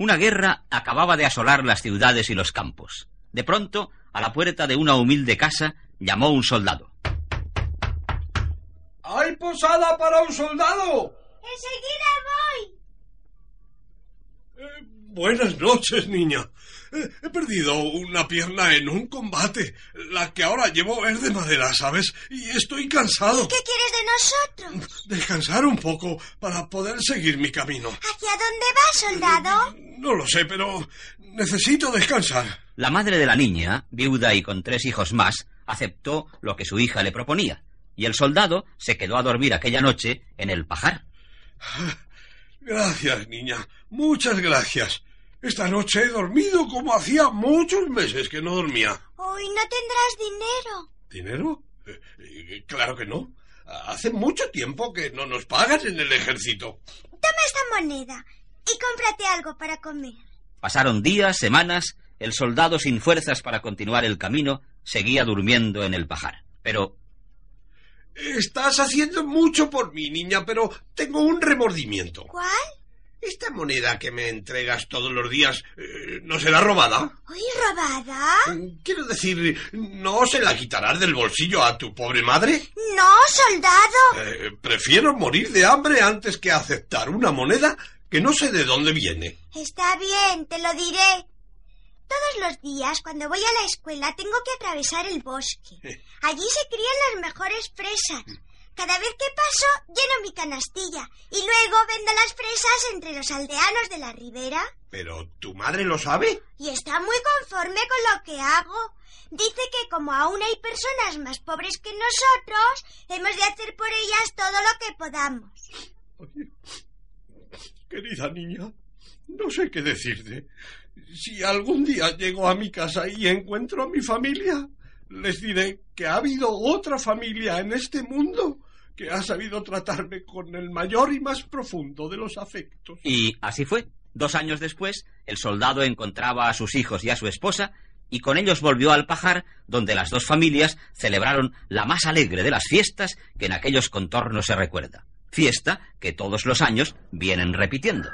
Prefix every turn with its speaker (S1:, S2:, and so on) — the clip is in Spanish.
S1: Una guerra acababa de asolar las ciudades y los campos. De pronto, a la puerta de una humilde casa, llamó un soldado.
S2: ¡Hay posada para un soldado!
S3: Enseguida voy.
S2: Eh, buenas noches, niña. Eh, he perdido una pierna en un combate. La que ahora llevo es de madera, ¿sabes? Y estoy cansado.
S3: ¿Qué nosotros?
S2: Descansar un poco para poder seguir mi camino.
S3: ¿Hacia dónde vas, soldado?
S2: No lo sé, pero necesito descansar.
S1: La madre de la niña, viuda y con tres hijos más, aceptó lo que su hija le proponía, y el soldado se quedó a dormir aquella noche en el pajar.
S2: Gracias, niña. Muchas gracias. Esta noche he dormido como hacía muchos meses que no dormía.
S3: Hoy no tendrás dinero.
S2: ¿Dinero? Eh, eh, claro que no. Hace mucho tiempo que no nos pagas en el ejército.
S3: Toma esta moneda y cómprate algo para comer.
S1: Pasaron días, semanas, el soldado sin fuerzas para continuar el camino seguía durmiendo en el pajar. Pero...
S2: Estás haciendo mucho por mí, niña, pero tengo un remordimiento.
S3: ¿Cuál?
S2: ¿Esta moneda que me entregas todos los días eh, no será robada?
S3: ¿Uy, robada?
S2: Quiero decir, ¿no se la quitarás del bolsillo a tu pobre madre?
S3: No, soldado.
S2: Eh, prefiero morir de hambre antes que aceptar una moneda que no sé de dónde viene.
S3: Está bien, te lo diré. Todos los días, cuando voy a la escuela, tengo que atravesar el bosque. Allí se crían las mejores fresas. Cada vez que paso, lleno mi canastilla y luego vendo las fresas entre los aldeanos de la ribera.
S2: ¿Pero tu madre lo sabe?
S3: Y está muy conforme con lo que hago. Dice que como aún hay personas más pobres que nosotros, hemos de hacer por ellas todo lo que podamos.
S2: querida niña, no sé qué decirte. Si algún día llego a mi casa y encuentro a mi familia, les diré que ha habido otra familia en este mundo que ha sabido tratarme con el mayor y más profundo de los afectos.
S1: Y así fue. Dos años después, el soldado encontraba a sus hijos y a su esposa, y con ellos volvió al pajar, donde las dos familias celebraron la más alegre de las fiestas que en aquellos contornos se recuerda. Fiesta que todos los años vienen repitiendo.